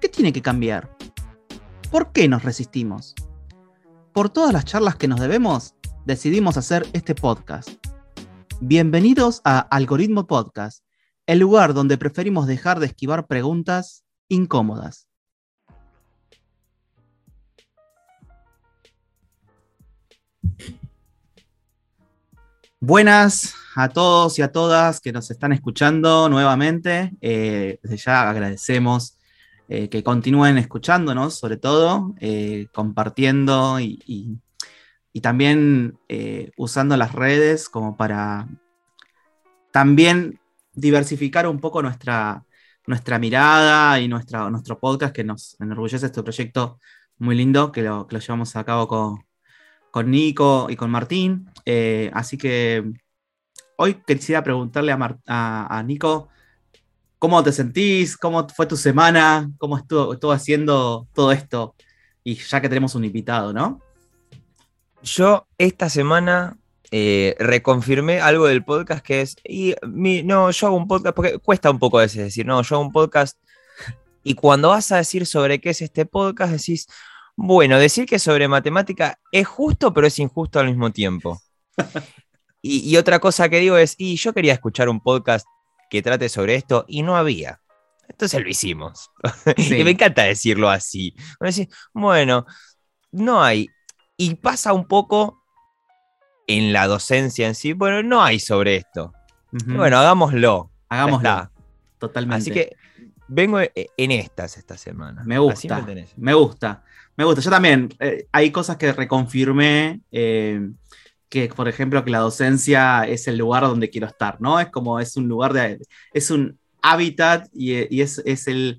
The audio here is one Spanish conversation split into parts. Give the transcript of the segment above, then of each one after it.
¿Qué tiene que cambiar? ¿Por qué nos resistimos? Por todas las charlas que nos debemos, decidimos hacer este podcast. Bienvenidos a Algoritmo Podcast, el lugar donde preferimos dejar de esquivar preguntas incómodas. Buenas a todos y a todas que nos están escuchando nuevamente. Eh, desde ya agradecemos eh, que continúen escuchándonos, sobre todo, eh, compartiendo y, y- también eh, usando las redes como para también diversificar un poco nuestra, nuestra mirada y nuestra, nuestro podcast que nos enorgullece este proyecto muy lindo que lo, que lo llevamos a cabo con, con Nico y con Martín. Así que hoy quisiera preguntarle a- a Nico, ¿cómo te sentís? ¿Cómo fue tu semana? ¿Cómo estuvo, estuvo haciendo todo esto? Y ya que tenemos un invitado, ¿no? Yo esta semana eh, reconfirmé algo del podcast que es, y mi- no, yo hago un podcast, porque cuesta un poco a veces decir, no, yo hago un podcast, y cuando vas a decir sobre qué es este podcast, decís, bueno, decir que sobre matemática es justo, pero es injusto al mismo tiempo. Y, y otra cosa que digo es, y yo quería escuchar un podcast que trate sobre esto, y no había. Entonces lo hicimos. Sí. y me encanta decirlo así. Bueno, no hay. Y pasa un poco en la docencia en sí. Bueno, no hay sobre esto. Bueno, hagámoslo. Hagámoslo. Totalmente. Así que vengo e- en estas esta semana. Me gusta, me gusta, me gusta. Yo también, eh, hay cosas que reconfirmé, eh, que por ejemplo que la docencia es el lugar donde quiero estar, ¿no? Es como, es un lugar de, es un hábitat y, y es, es el,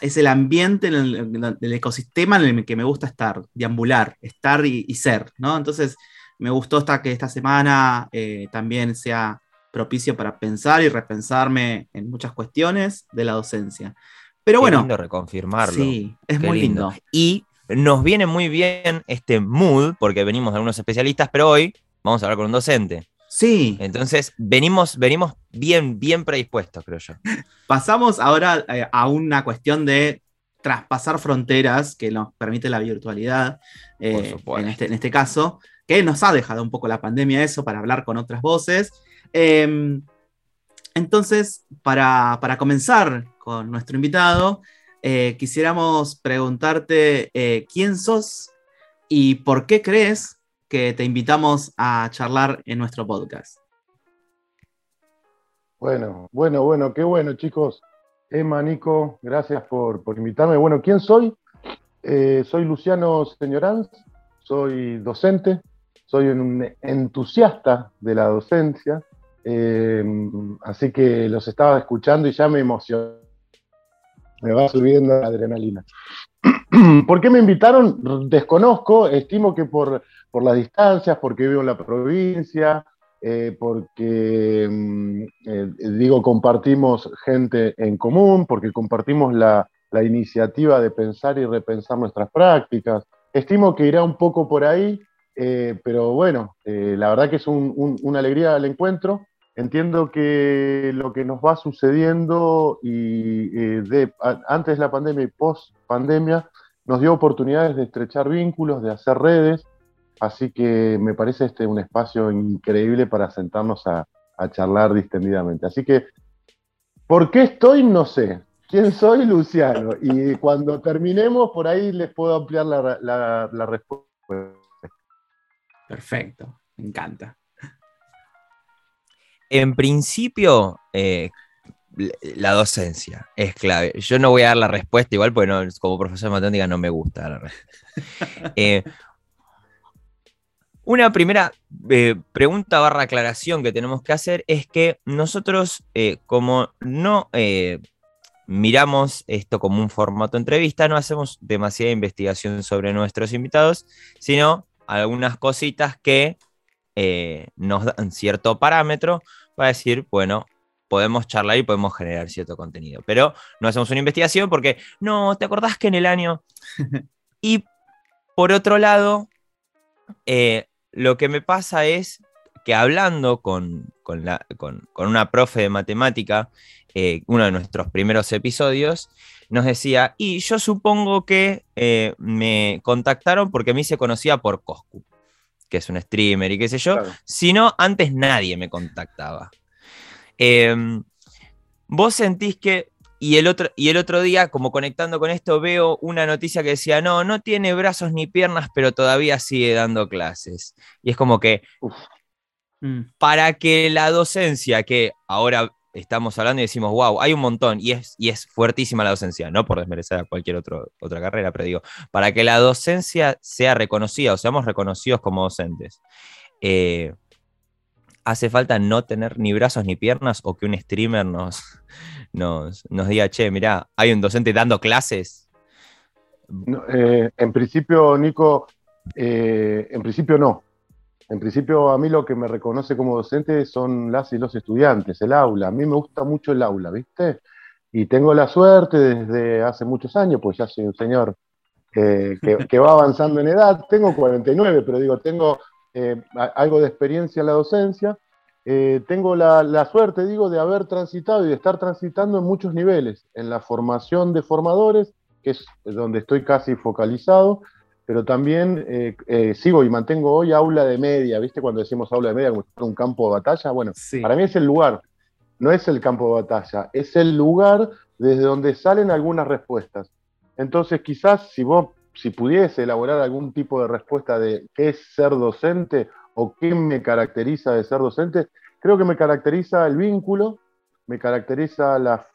es el ambiente, en el, en el- ecosistema en el que me gusta estar, deambular, estar y, y ser, ¿no? Entonces, me gustó esta, que esta semana eh, también sea propicio para pensar y repensarme en muchas cuestiones de la docencia. Pero Qué bueno, lindo reconfirmarlo. Sí, es Qué muy lindo. lindo. Y nos viene muy bien este mood, porque venimos de algunos especialistas, pero hoy vamos a hablar con un docente. Sí, Entonces, venimos, venimos bien, bien predispuestos, creo yo. pasamos ahora eh, a una cuestión de traspasar fronteras que nos permite la virtualidad, eh, Por supuesto. en, este, en este caso, que nos ha dejado un poco la pandemia eso para hablar con otras voces. Eh, entonces, para, para comenzar con nuestro invitado, eh, quisiéramos preguntarte eh, quién sos y por qué crees que te invitamos a charlar en nuestro podcast. Bueno, bueno, bueno, qué bueno, chicos. Emma, Nico, gracias por, por invitarme. Bueno, ¿quién soy? Eh, soy Luciano Señoranz, soy docente, soy un entusiasta de la docencia, así que los estaba escuchando y ya me emocionó. Me va subiendo la adrenalina. ¿Por qué me invitaron? Desconozco, estimo que por, por las distancias, porque vivo en la provincia, eh, porque, mm, eh, digo, compartimos gente en común, porque compartimos la, la iniciativa de pensar y repensar nuestras prácticas. Estimo que irá un poco por ahí, eh, pero bueno, la verdad que es un- un- una alegría el encuentro. Entiendo que lo que nos va sucediendo y eh, antes de la pandemia y post pandemia nos dio oportunidades de estrechar vínculos, de hacer redes, Así que me parece este un espacio increíble para sentarnos a, charlar distendidamente. Así que, ¿por qué estoy? No sé. ¿Quién soy? Luciano. Y cuando terminemos, por ahí les puedo ampliar la respuesta. Perfecto, me encanta. En principio, eh, la docencia es clave. Yo no voy a dar la respuesta igual, porque no- como profesor de matemática no me gusta dar la respuesta. Eh, una primera eh, pregunta barra aclaración que tenemos que hacer es que nosotros, eh, como no miramos esto como un formato entrevista, no hacemos demasiada investigación sobre nuestros invitados, sino algunas cositas que eh, nos dan cierto parámetro para decir, bueno, podemos charlar y podemos generar cierto contenido. Pero no hacemos una investigación porque, no, ¿te acordás que en el año... y por otro lado, eh, lo que me pasa es que hablando con, una profe de matemática, eh, uno de nuestros primeros episodios, nos decía, y yo supongo que eh, me contactaron porque a mí se conocía por Coscu, que es un streamer y qué sé yo, si no, antes nadie me contactaba. Em, vos sentís que y el, otro, y el otro día, como conectando con esto, veo una noticia que decía, no, no tiene brazos ni piernas, pero todavía sigue dando clases. Y es como que, mm. para que la docencia, que ahora estamos hablando y decimos, wow, hay un montón, y es, y es fuertísima la docencia, no por desmerecer a cualquier otro, otra carrera, pero digo, para que la docencia sea reconocida o seamos reconocidos como docentes, eh, hace falta no tener ni brazos ni piernas o que un streamer nos, nos, diga, che, mirá, hay un docente dando clases. Eh, en principio, Nico, eh, en principio no. En principio, a mí lo que me reconoce como docente son las y los estudiantes, el aula. A mí me gusta mucho el aula, ¿viste? Y tengo la suerte desde hace muchos años, pues ya soy un señor que, que, va avanzando en edad. Tengo 49, pero digo, tengo eh, algo de experiencia en la docencia. Eh, tengo la, suerte, digo, de haber transitado y de estar transitando en muchos niveles, en la formación de formadores, que es donde estoy casi focalizado, pero también eh, sigo y mantengo hoy aula de media, ¿viste? Cuando decimos aula de media como un campo de batalla, bueno, para mí es el lugar, no es el campo de batalla, es el lugar desde donde salen algunas respuestas. Entonces, quizás si vos si pudiese elaborar algún tipo de respuesta de qué es ser docente o qué me caracteriza de ser docente, creo que me caracteriza el vínculo, me caracteriza la,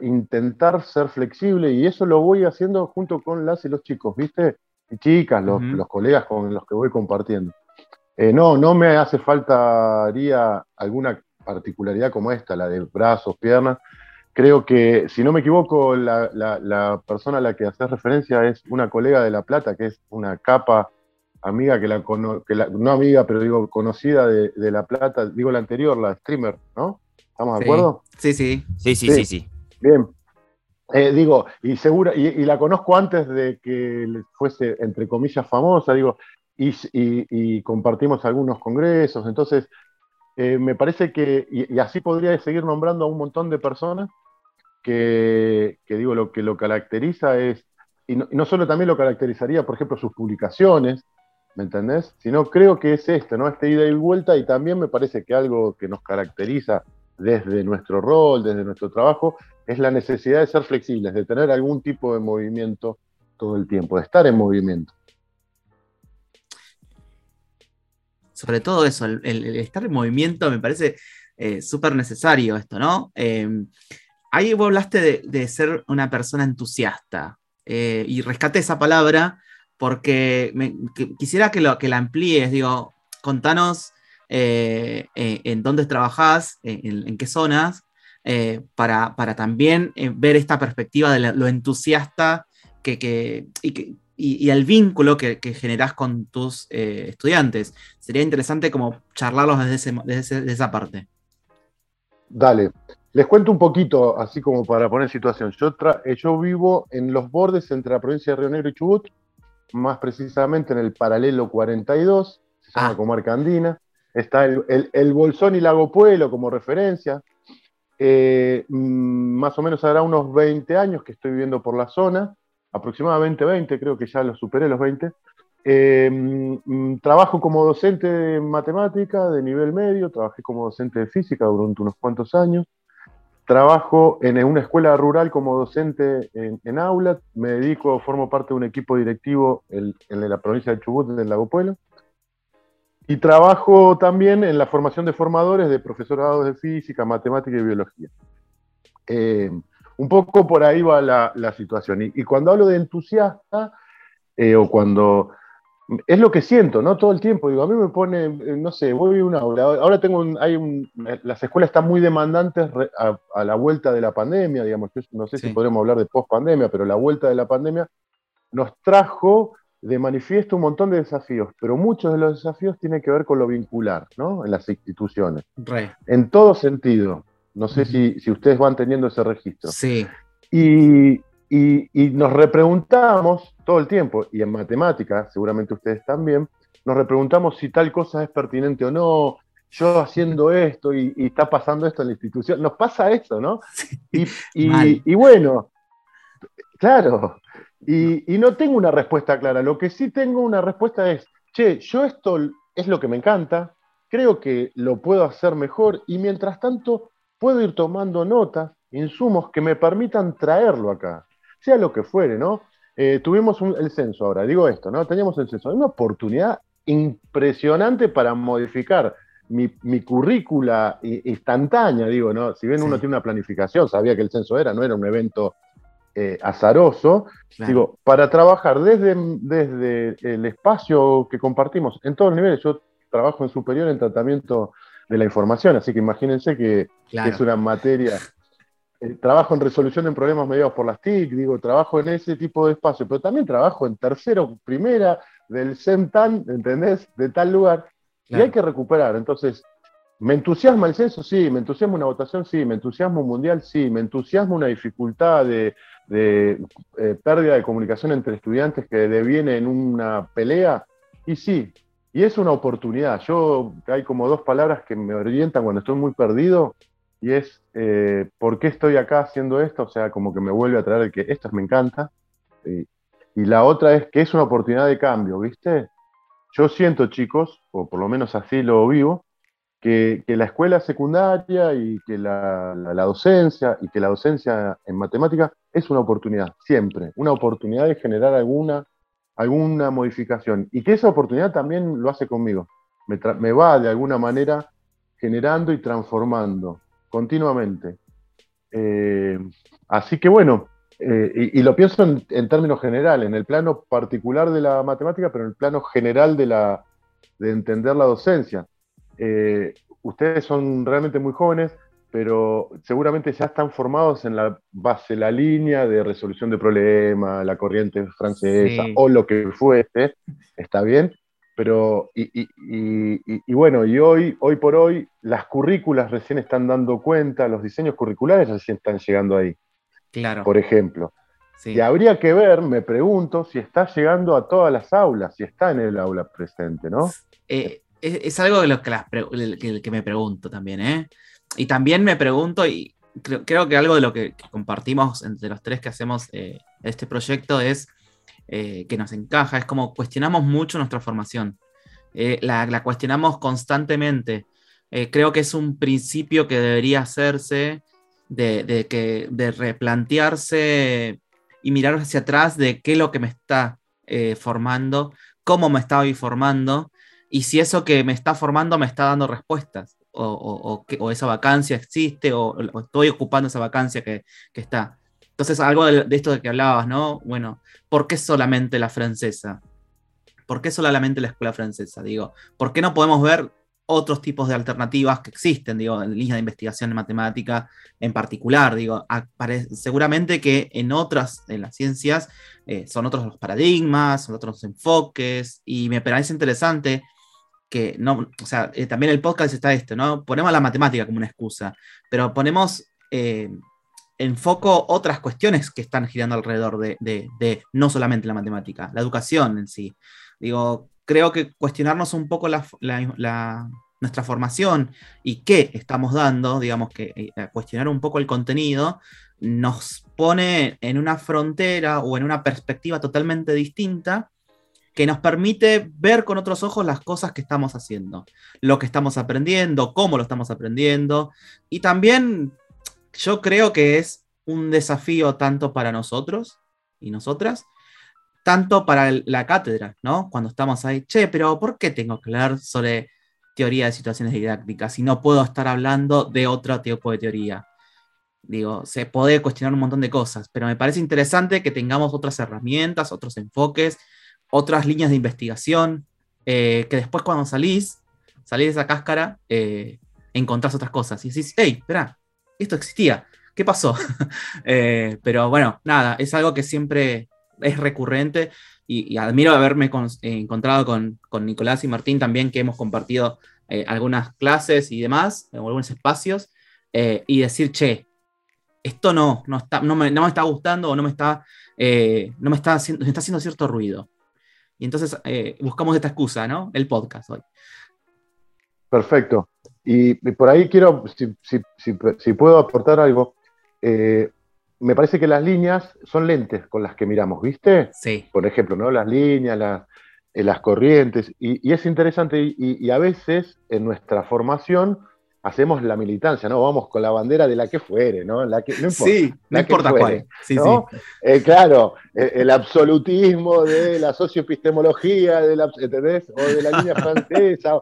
intentar ser flexible y eso lo voy haciendo junto con las y los chicos, ¿viste? Y chicas, los, colegas con los que voy compartiendo. Eh, no, no me hace falta alguna particularidad como esta, la de brazos, piernas, Creo que, si no me equivoco, la, persona a la que haces referencia es una colega de La Plata, que es una capa amiga, que la, que no amiga, pero digo conocida de, La Plata, digo la anterior, la streamer, ¿no? ¿Estamos de acuerdo? Sí, sí. Sí, sí, sí, sí. Bien. Eh, digo, y segura, y, la conozco antes de que fuese, entre comillas, famosa, digo, y, compartimos algunos congresos, entonces eh, me parece que, y, así podría seguir nombrando a un montón de personas que, digo, lo que lo caracteriza es, y no, solo también lo caracterizaría, por ejemplo, sus publicaciones, ¿me entendés? Sino creo que es esto, ¿no? Este ida y vuelta, y también me parece que algo que nos caracteriza desde nuestro rol, desde nuestro trabajo, es la necesidad de ser flexibles, de tener algún tipo de movimiento todo el tiempo, de estar en movimiento. Sobre todo eso, el, estar en movimiento me parece eh, súper necesario esto, ¿no? Eh, ahí vos hablaste de, ser una persona entusiasta eh, y rescate esa palabra porque quisiera que, lo, que la amplíes, digo, contanos eh, eh, en dónde trabajás, en, qué zonas, para, también ver esta perspectiva de lo entusiasta que, y, el vínculo que, generás con tus estudiantes. Sería interesante como charlarlos desde, desde esa parte. Dale. Les cuento un poquito, así como para poner situación. Yo, eh, yo vivo en los bordes entre la provincia de Río Negro y Chubut, más precisamente en el paralelo 42, se llama ah. comarca andina. Está el, Bolsón y Lago Pueblo como referencia. Eh, mm, más o menos habrá unos 20 años que estoy viviendo por la zona, aproximadamente 20, creo que ya los superé los 20. Eh, mm, trabajo como docente de matemática de nivel medio, trabajé como docente de física durante unos cuantos años. Trabajo en una escuela rural como docente en, aula, me dedico, formo parte de un equipo directivo en, la provincia de Chubut, en el Lago Pueblo, y trabajo también en la formación de formadores de profesorados de física, matemática y biología. Eh, un poco por ahí va la, situación. Y, cuando hablo de entusiasta, eh, o cuando es lo que siento, ¿no? Todo el tiempo. Digo, a mí me pone, eh, no sé, voy a una aula. Ahora tengo un, hay un, las escuelas están muy demandantes a, la vuelta de la pandemia, digamos. no sé si podremos hablar de post pandemia, pero la vuelta de la pandemia nos trajo de manifiesto un montón de desafíos, pero muchos de los desafíos tienen que ver con lo vincular, ¿no? En las instituciones. En todo sentido. No sé si, si, ustedes van teniendo ese registro. Sí. Y, y, nos repreguntamos todo el tiempo, y en matemáticas, seguramente ustedes también, nos repreguntamos si tal cosa es pertinente o no, yo haciendo esto y, está pasando esto en la institución, nos pasa eso, ¿no? y, y, bueno, claro, y, no tengo una respuesta clara, lo que sí tengo una respuesta es, che, yo esto es lo que me encanta, creo que lo puedo hacer mejor y mientras tanto puedo ir tomando notas, insumos que me permitan traerlo acá sea lo que fuere, ¿no? Eh, tuvimos el censo ahora, digo esto, ¿no? Teníamos el censo, una oportunidad impresionante para modificar mi, currícula instantánea, digo, ¿no? Si bien uno tiene una planificación, sabía que el censo era, no era un evento eh, azaroso, digo, para trabajar desde, desde el espacio que compartimos en todos los niveles, yo trabajo en superior en tratamiento de la información, así que imagínense que es una materia eh, trabajo en resolución de problemas mediados por las TIC, digo, trabajo en ese tipo de espacio, pero también trabajo en tercero, primera del CENTAN, ¿entendés? De tal lugar, y hay que recuperar. Entonces, ¿me entusiasma el censo? Sí, me entusiasma una votación, sí, me entusiasma un mundial, sí, me entusiasma una dificultad de, eh, pérdida de comunicación entre estudiantes que deviene en una pelea, y sí, y es una oportunidad. Yo, hay como dos palabras que me orientan cuando estoy muy perdido, y es eh, por qué estoy acá haciendo esto, o sea, como que me vuelve a traer el que esto me encanta. y la otra es que es una oportunidad de cambio, ¿viste? Yo siento, chicos, o por lo menos así lo vivo, que, la escuela secundaria y que la, docencia y que la docencia en matemática es una oportunidad, siempre, una oportunidad de generar alguna, alguna modificación y que esa oportunidad también lo hace conmigo, me va de alguna manera generando y transformando continuamente. Eh, así que bueno, eh, y, lo pienso en, términos generales, en el plano particular de la matemática, pero en el plano general de, la, de entender la docencia. Eh, ustedes son realmente muy jóvenes, pero seguramente ya están formados en la base, la línea de resolución de problemas, la corriente francesa o lo que fuese, está bien, pero, y, bueno, y hoy, hoy por hoy, las currículas recién están dando cuenta, los diseños curriculares recién están llegando ahí. Claro. Por ejemplo. Y habría que ver, me pregunto, si está llegando a todas las aulas, si está en el aula presente, ¿no? Eh, es, algo de lo que, que, me pregunto también, ¿eh? Y también me pregunto, y creo, que algo de lo que, compartimos entre los tres que hacemos eh, este proyecto es eh, que nos encaja, es como cuestionamos mucho nuestra formación, eh, la, cuestionamos constantemente. Creo que es un principio que debería hacerse de, que, de replantearse y mirar hacia atrás de qué es lo que me está formando, cómo me estoy formando y si eso que me está formando me está dando respuestas o, o, esa vacancia existe o, estoy ocupando esa vacancia que, que está. Entonces, algo de, esto de que hablabas, ¿no? Bueno, ¿por qué solamente la francesa? ¿Por qué solamente la escuela francesa? Digo, ¿por qué no podemos ver otros tipos de alternativas que existen, digo, en línea de investigación en matemática en particular, digo, seguramente que en otras, en las ciencias, eh, son otros los paradigmas, son otros enfoques, y me parece interesante que, no, o sea, eh, también el podcast está esto, ¿no? Ponemos la matemática como una excusa, pero ponemos eh, enfoco otras cuestiones que están girando alrededor de, no solamente la matemática, la educación en sí. Digo, creo que cuestionarnos un poco nuestra formación y qué estamos dando, digamos que eh, cuestionar un poco el contenido, nos pone en una frontera o en una perspectiva totalmente distinta que nos permite ver con otros ojos las cosas que estamos haciendo, lo que estamos aprendiendo, cómo lo estamos aprendiendo y también yo creo que es un desafío tanto para nosotros y nosotras, tanto para la cátedra, ¿no? Cuando estamos ahí, che, pero ¿por qué tengo que hablar sobre teoría de situaciones didácticas si no puedo estar hablando de otro tipo de teoría? Digo, se puede cuestionar un montón de cosas, pero me parece interesante que tengamos otras herramientas, otros enfoques, otras líneas de investigación, eh, que después cuando salís, salís de esa cáscara, eh, encontrás otras cosas y decís, hey, espera, esto existía, ¿qué pasó? Eh, pero bueno, nada, es algo que siempre es recurrente y, admiro haberme encontrado con, Nicolás y Martín también, que hemos compartido algunas clases y demás, algunos espacios, y decir, che, esto no, no, está, no, me, está gustando o no me está, no me está, haciendo, me está haciendo cierto ruido. Y entonces eh, buscamos esta excusa, ¿no? El podcast hoy. Perfecto. Y, por ahí quiero, si, puedo aportar algo, eh, me parece que las líneas son lentes con las que miramos, ¿viste? Sí. Por ejemplo, ¿no? Las líneas, las, eh, las corrientes. Y, es interesante, y, y, a veces en nuestra formación hacemos la militancia, ¿no? Vamos con la bandera de la que fuere, ¿no? La que, no importa, sí, no importa cuál. Sí, eh, claro, el, absolutismo de la socioepistemología, de la, ¿entendés? O de la línea francesa,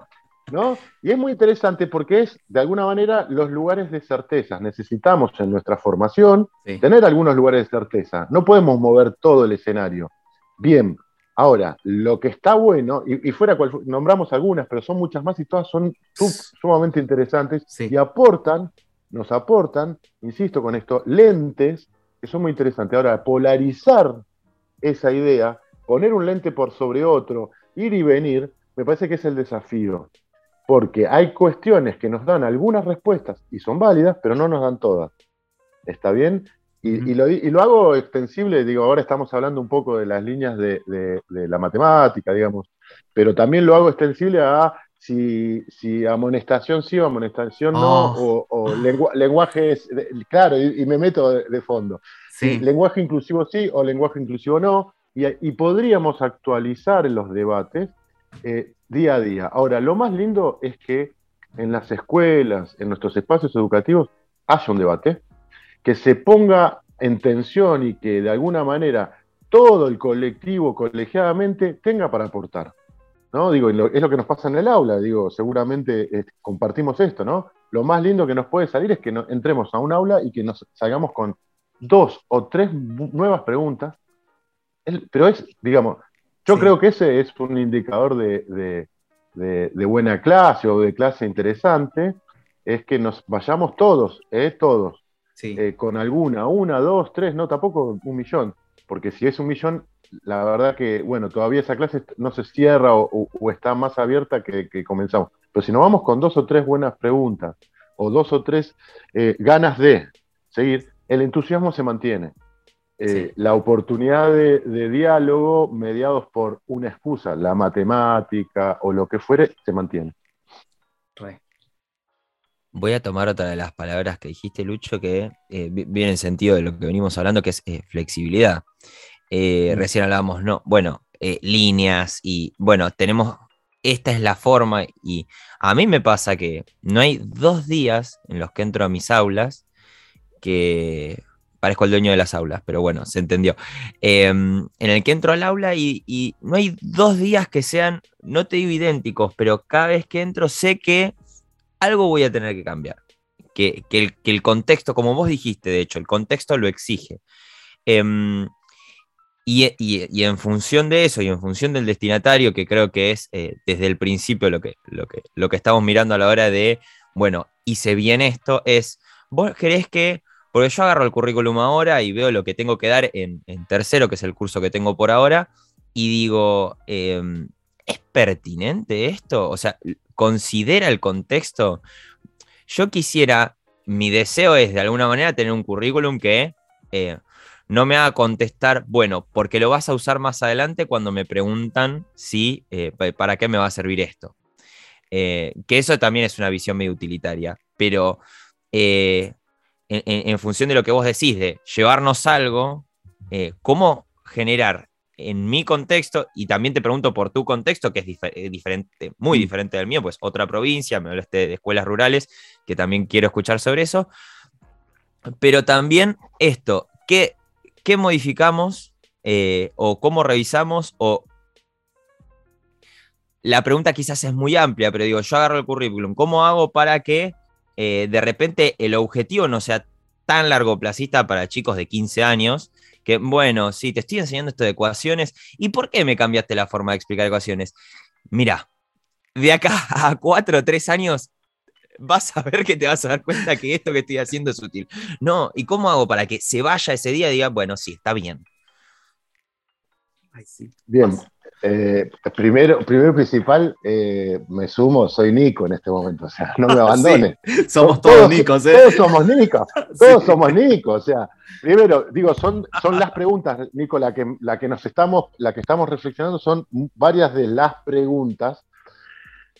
¿no? Y es muy interesante porque es, de alguna manera, los lugares de certeza. Necesitamos en nuestra formación tener algunos lugares de certeza. No podemos mover todo el escenario. Bien, Ahora, lo que está bueno, y, fuera cual, nombramos algunas, pero son muchas más y todas son sumamente interesantes y aportan, nos aportan, insisto con esto, lentes que son muy interesantes. Ahora, polarizar esa idea, poner un lente por sobre otro, ir y venir, me parece que es el desafío. Porque hay cuestiones que nos dan algunas respuestas y son válidas, pero no nos dan todas. ¿Está bien? Y, lo, hago extensible, digo, ahora estamos hablando un poco de las líneas de, la matemática, digamos, pero también lo hago extensible a si, amonestación sí o amonestación no, oh. o, lenguaje es, claro, y, me meto de, fondo. Sí. Lenguaje inclusivo sí o lenguaje inclusivo no, y, podríamos actualizar los debates eh, día a día. Ahora, lo más lindo es que en las escuelas, en nuestros espacios educativos, haya un debate que se ponga en tensión y que de alguna manera todo el colectivo colegiadamente tenga para aportar. ¿no? Digo, es lo que nos pasa en el aula, digo, seguramente eh, compartimos esto, ¿no? Lo más lindo que nos puede salir es que entremos a un aula y que nos salgamos con dos o tres nuevas preguntas, pero es, digamos, yo creo que ese es un indicador de, de, buena clase o de clase interesante, es que nos vayamos todos, ¿eh? todos, eh, con alguna, una, dos, tres, no, tampoco un millón, porque si es un millón, la verdad que, bueno, todavía esa clase no se cierra o, está más abierta que, comenzamos. Pero si nos vamos con dos o tres buenas preguntas o dos o tres eh, ganas de seguir, el entusiasmo se mantiene. Eh, la oportunidad de, diálogo mediados por una excusa, la matemática o lo que fuere, se mantiene. Voy a tomar otra de las palabras que dijiste, Lucho, que eh, viene en sentido de lo que venimos hablando, que es eh, flexibilidad. Eh, recién hablábamos, no, bueno, líneas y bueno, tenemos, esta es la forma y a mí me pasa que no hay dos días en los que entro a mis aulas que parezco el dueño de las aulas, pero bueno, se entendió. Em, en el que entro al aula y, y, no hay dos días que sean, no te digo idénticos, pero cada vez que entro sé que algo voy a tener que cambiar. Que, el, contexto, como vos dijiste, de hecho, el contexto lo exige. Em, y, en función de eso y en función del destinatario, que creo que es eh, desde el principio lo que, lo, que, lo que estamos mirando a la hora de, bueno, hice bien esto, es, vos querés que, porque yo agarro el currículum ahora y veo lo que tengo que dar en, tercero, que es el curso que tengo por ahora, y digo, em, ¿es pertinente esto? O sea, considera el contexto. Yo quisiera, mi deseo es de alguna manera tener un currículum que eh, no me haga contestar, bueno, porque lo vas a usar más adelante cuando me preguntan si, eh, para qué me va a servir esto. Eh, que eso también es una visión medio utilitaria, pero en, función de lo que vos decís, de llevarnos algo, ¿cómo generar en mi contexto, y también te pregunto por tu contexto, que es eh, diferente, muy mm. diferente del mío, pues otra provincia, me hablaste de escuelas rurales, que también quiero escuchar sobre eso, pero también esto, ¿qué, qué modificamos eh, o cómo revisamos o... La pregunta quizás es muy amplia, pero digo, yo agarro el currículum, ¿cómo hago para que eh, de repente el objetivo no sea tan largo placista para chicos de 15 años que, bueno, sí, te estoy enseñando esto de ecuaciones. ¿Y por qué me cambiaste la forma de explicar ecuaciones? Mira, de acá a cuatro o tres años vas a ver que te vas a dar cuenta que esto que estoy haciendo es útil. No, ¿y cómo hago para que se vaya ese día y diga, bueno, sí, está bien? Bien, eh, primero, primero principal, eh, me sumo, soy Nico en este momento, o sea, no me abandone. somos todos, Nicos, ¿eh? Todos somos Nico, todos somos Nico, o sea, primero, digo, son, son las preguntas, Nico, la que, la que nos estamos, la que estamos reflexionando son varias de las preguntas.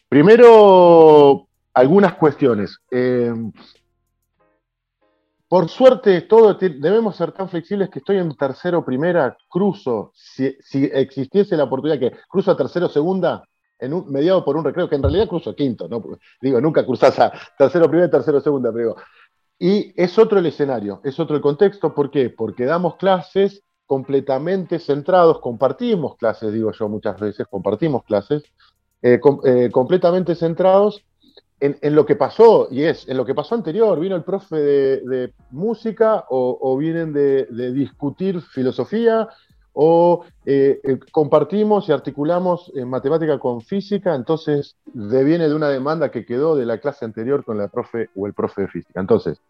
Primero, algunas cuestiones. Eh, por suerte, todo debemos ser tan flexibles que estoy en tercero primera, cruzo, si, existiese la oportunidad que cruzo a tercero segunda, en mediado por un recreo, que en realidad cruzo quinto, ¿no? digo, nunca cruzás a tercero primera, tercero segunda, pero y es otro el escenario, es otro el contexto, ¿por qué? Porque damos clases completamente centrados, compartimos clases, digo yo muchas veces, compartimos clases, eh, eh, completamente centrados en, lo que pasó, y es, en lo que pasó anterior, vino el profe de, música o, vienen de, discutir filosofía o eh, eh, compartimos y articulamos en matemática con física, entonces deviene de una demanda que quedó de la clase anterior con la profe o el profe de física. Entonces,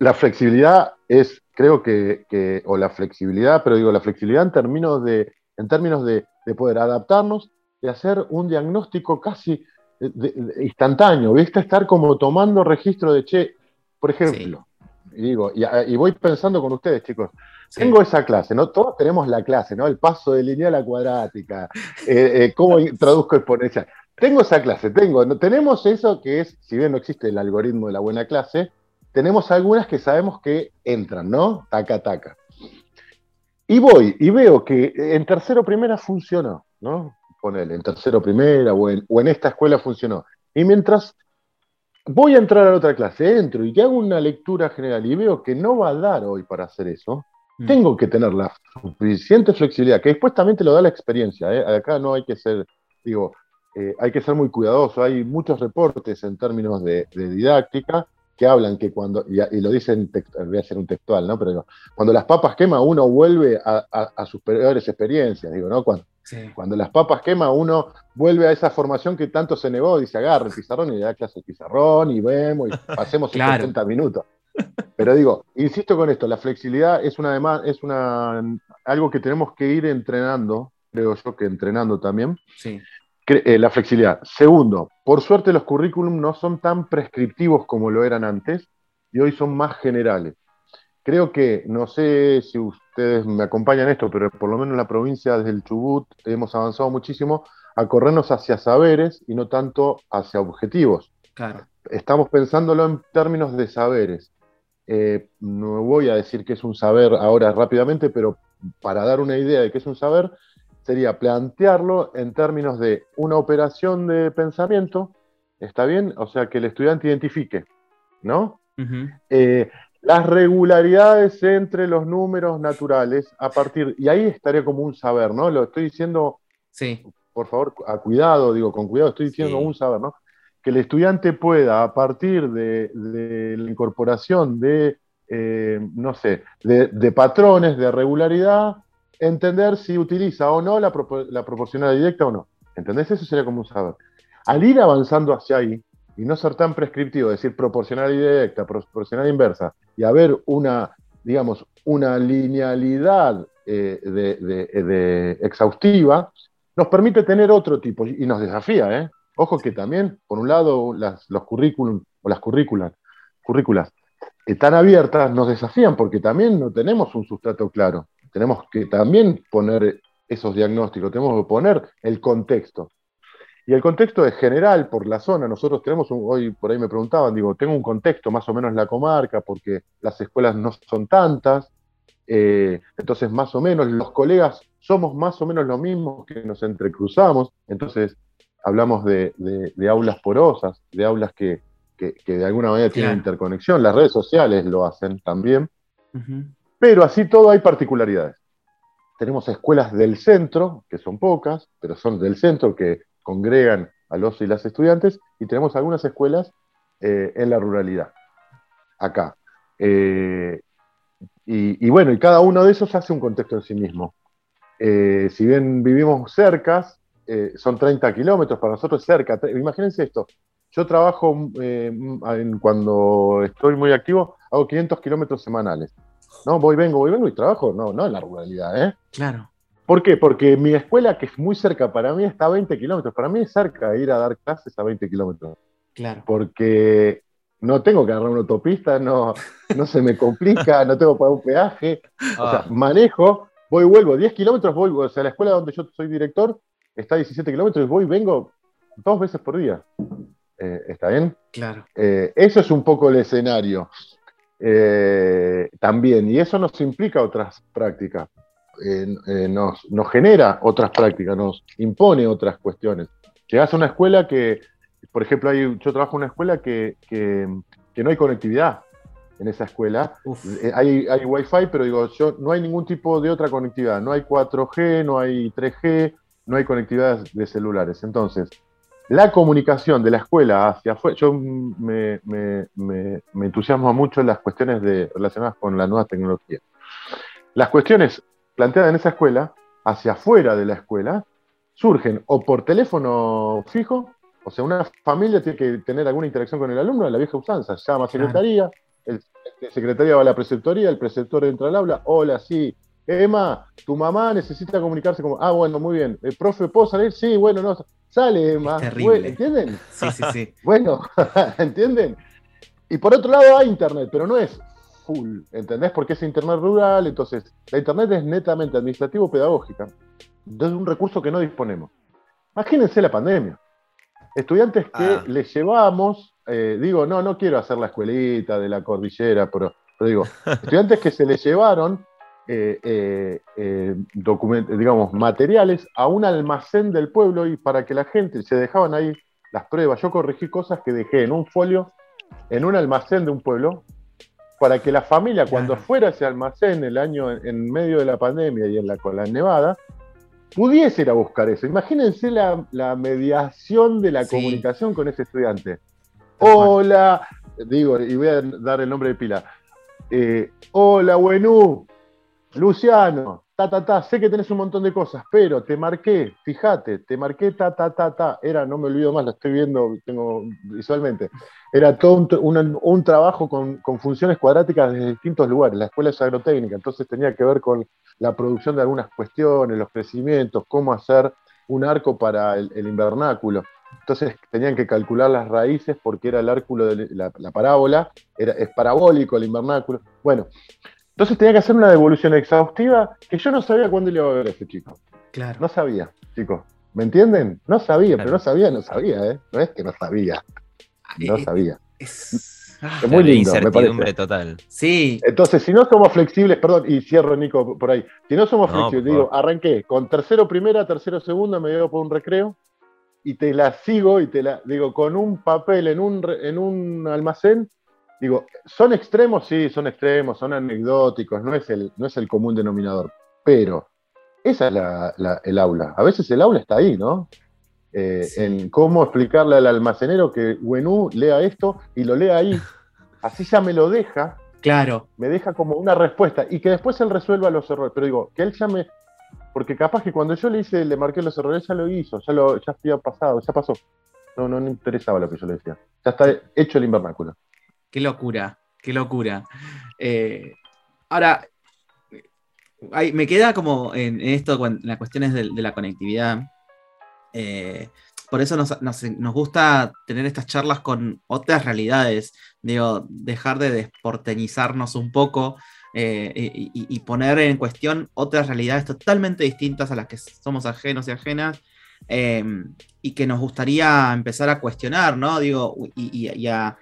la flexibilidad es, creo que, o la flexibilidad, pero digo, la flexibilidad en términos de, en términos de poder adaptarnos, de hacer un diagnóstico casi instantáneo, ¿viste? Estar como tomando registro de, che, por ejemplo, y digo, y, voy pensando con ustedes, chicos, tengo esa clase, ¿no? Todos tenemos la clase, ¿no? El paso de lineal a cuadrática, eh, eh, cómo traduzco exponencial. Tengo esa clase, tengo, tenemos eso que es, si bien no existe el algoritmo de la buena clase, tenemos algunas que sabemos que entran, ¿no? Taca, taca. Y voy y veo que en tercero primera funcionó, ¿no? Ponele, en tercero primera o en, o en esta escuela funcionó. Y mientras voy a entrar a otra clase, entro y hago una lectura general y veo que no va a dar hoy para hacer eso, mm. tengo que tener la suficiente flexibilidad, que después también te lo da la experiencia. ¿eh? Acá no hay que ser, digo, eh, hay que ser muy cuidadoso. Hay muchos reportes en términos de, didáctica que hablan que cuando, y, lo dicen, voy a hacer un textual, ¿no? Pero cuando las papas quema, uno vuelve a, a, sus peores experiencias, digo, ¿no? Cuando, cuando las papas quema, uno vuelve a esa formación que tanto se negó y se agarra el pizarrón y le da clase el pizarrón y vemos y pasemos claro. 70 minutos. Pero digo, insisto con esto, la flexibilidad es una es una algo que tenemos que ir entrenando, creo yo que entrenando también. Sí. Eh, la flexibilidad. Segundo, por suerte los currículum no son tan prescriptivos como lo eran antes y hoy son más generales. Creo que, no sé si ustedes me acompañan en esto, pero por lo menos en la provincia del Chubut hemos avanzado muchísimo a corrernos hacia saberes y no tanto hacia objetivos. Claro. Estamos pensándolo en términos de saberes. Eh, no voy a decir que es un saber ahora rápidamente, pero para dar una idea de qué es un saber, sería plantearlo en términos de una operación de pensamiento, ¿está bien? O sea, que el estudiante identifique, ¿no? Las regularidades entre los números naturales a partir, y ahí estaría como un saber, ¿no? Lo estoy diciendo, sí. por favor, a cuidado, digo, con cuidado, estoy diciendo un saber, ¿no? Que el estudiante pueda, a partir de, la incorporación de, eh, no sé, de, patrones de regularidad, entender si utiliza o no la, la proporcional directa o no. ¿Entendés? Eso sería como un saber. Al ir avanzando hacia ahí, y no ser tan prescriptivo, decir proporcional y directa, proporcional inversa, y haber una, digamos, una linealidad eh, de, exhaustiva, nos permite tener otro tipo y nos desafía. ¿eh? Ojo que también, por un lado, los currículum o las currículas, currículas tan abiertas nos desafían porque también no tenemos un sustrato claro. Tenemos que también poner esos diagnósticos, tenemos que poner el contexto. Y el contexto es general por la zona. Nosotros tenemos, hoy por ahí me preguntaban, digo, tengo un contexto más o menos en la comarca porque las escuelas no son tantas. Eh, entonces, más o menos, los colegas somos más o menos lo mismo que nos entrecruzamos. Entonces, hablamos de, aulas porosas, de aulas que, de alguna manera tienen interconexión. Las redes sociales lo hacen también. Pero así todo hay particularidades. Tenemos escuelas del centro, que son pocas, pero son del centro, que congregan a los y las estudiantes, y tenemos algunas escuelas eh, en la ruralidad, acá. Eh, y, bueno, y cada uno de esos hace un contexto en sí mismo. Eh, si bien vivimos cerca, eh, son 30 kilómetros, para nosotros cerca. Imagínense esto, yo trabajo cuando estoy muy activo, hago 500 kilómetros semanales. No, voy, vengo, voy, vengo y trabajo, no, no en la ruralidad, ¿eh? Claro. ¿Por qué? Porque mi escuela, que es muy cerca, para mí está a 20 kilómetros. Para mí es cerca ir a dar clases a 20 kilómetros. Claro. Porque no tengo que agarrar una autopista, no, no se me complica, no tengo que pagar un peaje. O sea, ah. manejo, voy, vuelvo 10 kilómetros, voy, o sea, la escuela donde yo soy director está a 17 kilómetros, voy, vengo dos veces por día. Eh, ¿Está bien? Claro. Eh, eso es un poco el escenario. Eh, también, y eso nos implica otras prácticas. Eh, nos, genera otras prácticas, nos impone otras cuestiones. Llegas a una escuela que, por ejemplo, hay, yo trabajo en una escuela que, no hay conectividad en esa escuela. Eh, hay, hay wifi, pero digo, yo, no hay ningún tipo de otra conectividad. No hay 4G, no hay 3G, no hay conectividad de celulares. Entonces, la comunicación de la escuela hacia afuera, yo me, me, me, me entusiasmo mucho en las cuestiones de, relacionadas con la nueva tecnología. Las cuestiones planteada en esa escuela, hacia afuera de la escuela, surgen o por teléfono fijo, o sea, una familia tiene que tener alguna interacción con el alumno, la vieja usanza, llama a secretaría, el, secretaría va a la preceptoría, el preceptor entra al aula, hola, sí, Emma, tu mamá necesita comunicarse como, ah, bueno, muy bien, el profe, ¿puedo salir? Sí, bueno, no, sale Emma. ¿Entienden? Sí, sí, sí. bueno, ¿entienden? Y por otro lado hay internet, pero no es full, ¿entendés? Porque es internet rural, entonces la internet es netamente administrativo-pedagógica. Entonces es un recurso que no disponemos. Imagínense la pandemia. Estudiantes que ah. les llevamos, eh, digo, no, no quiero hacer la escuelita de la cordillera, pero, digo, estudiantes que se les llevaron eh, eh, digamos, materiales a un almacén del pueblo y para que la gente se dejaban ahí las pruebas. Yo corregí cosas que dejé en un folio, en un almacén de un pueblo, para que la familia, cuando fuera ese almacén el año en, medio de la pandemia y en la, con la nevada, pudiese ir a buscar eso. Imagínense la, mediación de la comunicación con ese estudiante. Hola, digo, y voy a dar el nombre de pila. Eh, hola, Buenú, Luciano, ta, ta, ta, sé que tenés un montón de cosas, pero te marqué, fíjate, te marqué ta, ta, ta, ta, era, no me olvido más, lo estoy viendo, tengo visualmente, era todo un, trabajo con, funciones cuadráticas desde distintos lugares, la escuela es agrotécnica, entonces tenía que ver con la producción de algunas cuestiones, los crecimientos, cómo hacer un arco para el, invernáculo. Entonces tenían que calcular las raíces porque era el árculo de la, la parábola, era, es parabólico el invernáculo. Bueno, entonces tenía que hacer una devolución exhaustiva que yo no sabía cuándo le iba a ver a ese chico. Claro. No sabía, chicos. ¿Me entienden? No sabía, pero no sabía, no sabía, ¿eh? No es que no sabía. No sabía. Es, muy lindo, me parece. total. Sí. Entonces, si no somos flexibles, perdón, y cierro, Nico, por ahí. Si no somos flexibles, digo, arranqué con tercero primera, tercero segunda, me llevo por un recreo y te la sigo y te la digo con un papel en un, en un almacén digo, ¿son extremos? Sí, son extremos, son anecdóticos, no es el, no es el común denominador, pero esa es el aula. A veces el aula está ahí, ¿no? Eh, en cómo explicarle al almacenero que Wenú lea esto y lo lea ahí. Así ya me lo deja. Claro. Me deja como una respuesta y que después él resuelva los errores. Pero digo, que él ya me. Porque capaz que cuando yo le hice, le marqué los errores, ya lo hizo, ya lo ya había pasado, ya pasó. No, no, no interesaba lo que yo le decía. Ya está hecho el invernáculo. Qué locura, qué locura. Eh, ahora, me queda como en, esto, en las cuestiones de, la conectividad. Eh, por eso nos, gusta tener estas charlas con otras realidades, digo, dejar de desporteñizarnos un poco eh, y, poner en cuestión otras realidades totalmente distintas a las que somos ajenos y ajenas, y que nos gustaría empezar a cuestionar, ¿no? Digo, y, a,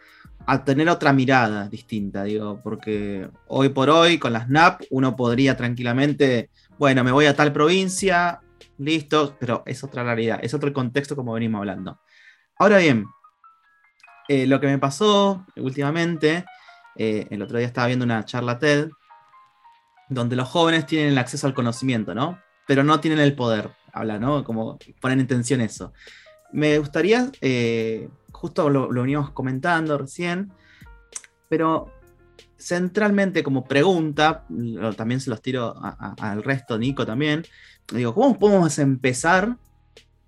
a tener otra mirada distinta, digo, porque hoy por hoy con las NAP uno podría tranquilamente, bueno, me voy a tal provincia, listo, pero es otra realidad, es otro contexto como venimos hablando. Ahora bien, eh, lo que me pasó últimamente, eh, el otro día estaba viendo una charla TED, donde los jóvenes tienen el acceso al conocimiento, ¿no? Pero no tienen el poder, habla, ¿no? Como ponen en tensión eso. Me gustaría eh, justo lo, veníamos comentando recién, pero centralmente como pregunta, también se los tiro al resto, Nico también, digo, ¿cómo podemos empezar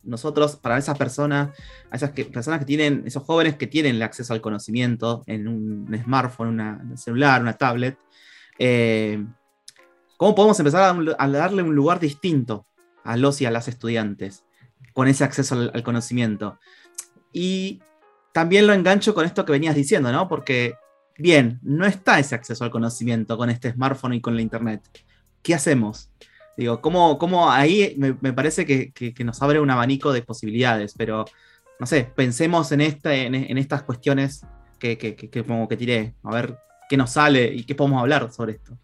nosotros, para esas personas, a esas personas que tienen, esos jóvenes que tienen el acceso al conocimiento en un smartphone, un celular, una tablet, eh, ¿cómo podemos empezar a, darle un lugar distinto a los y a las estudiantes con ese acceso al, al conocimiento? Y también lo engancho con esto que venías diciendo, ¿no? Porque bien, no está ese acceso al conocimiento con este smartphone y con la internet. ¿Qué hacemos? Digo, ¿cómo, ahí me, parece que, nos abre un abanico de posibilidades? Pero, no sé, pensemos en, en, estas cuestiones que, que, como que tiré, a ver qué nos sale y qué podemos hablar sobre esto.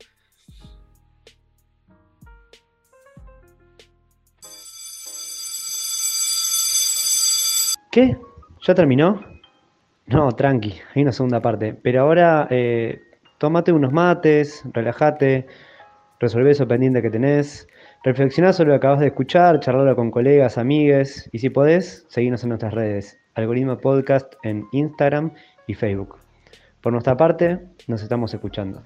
¿Qué? ¿Ya terminó? No, tranqui, hay una segunda parte. Pero ahora eh, tómate unos mates, relájate, resolvé eso pendiente que tenés, reflexioná sobre lo que acabas de escuchar, charlarlo con colegas, amigues y si podés, seguirnos en nuestras redes, Algoritmo Podcast en Instagram y Facebook. Por nuestra parte, nos estamos escuchando.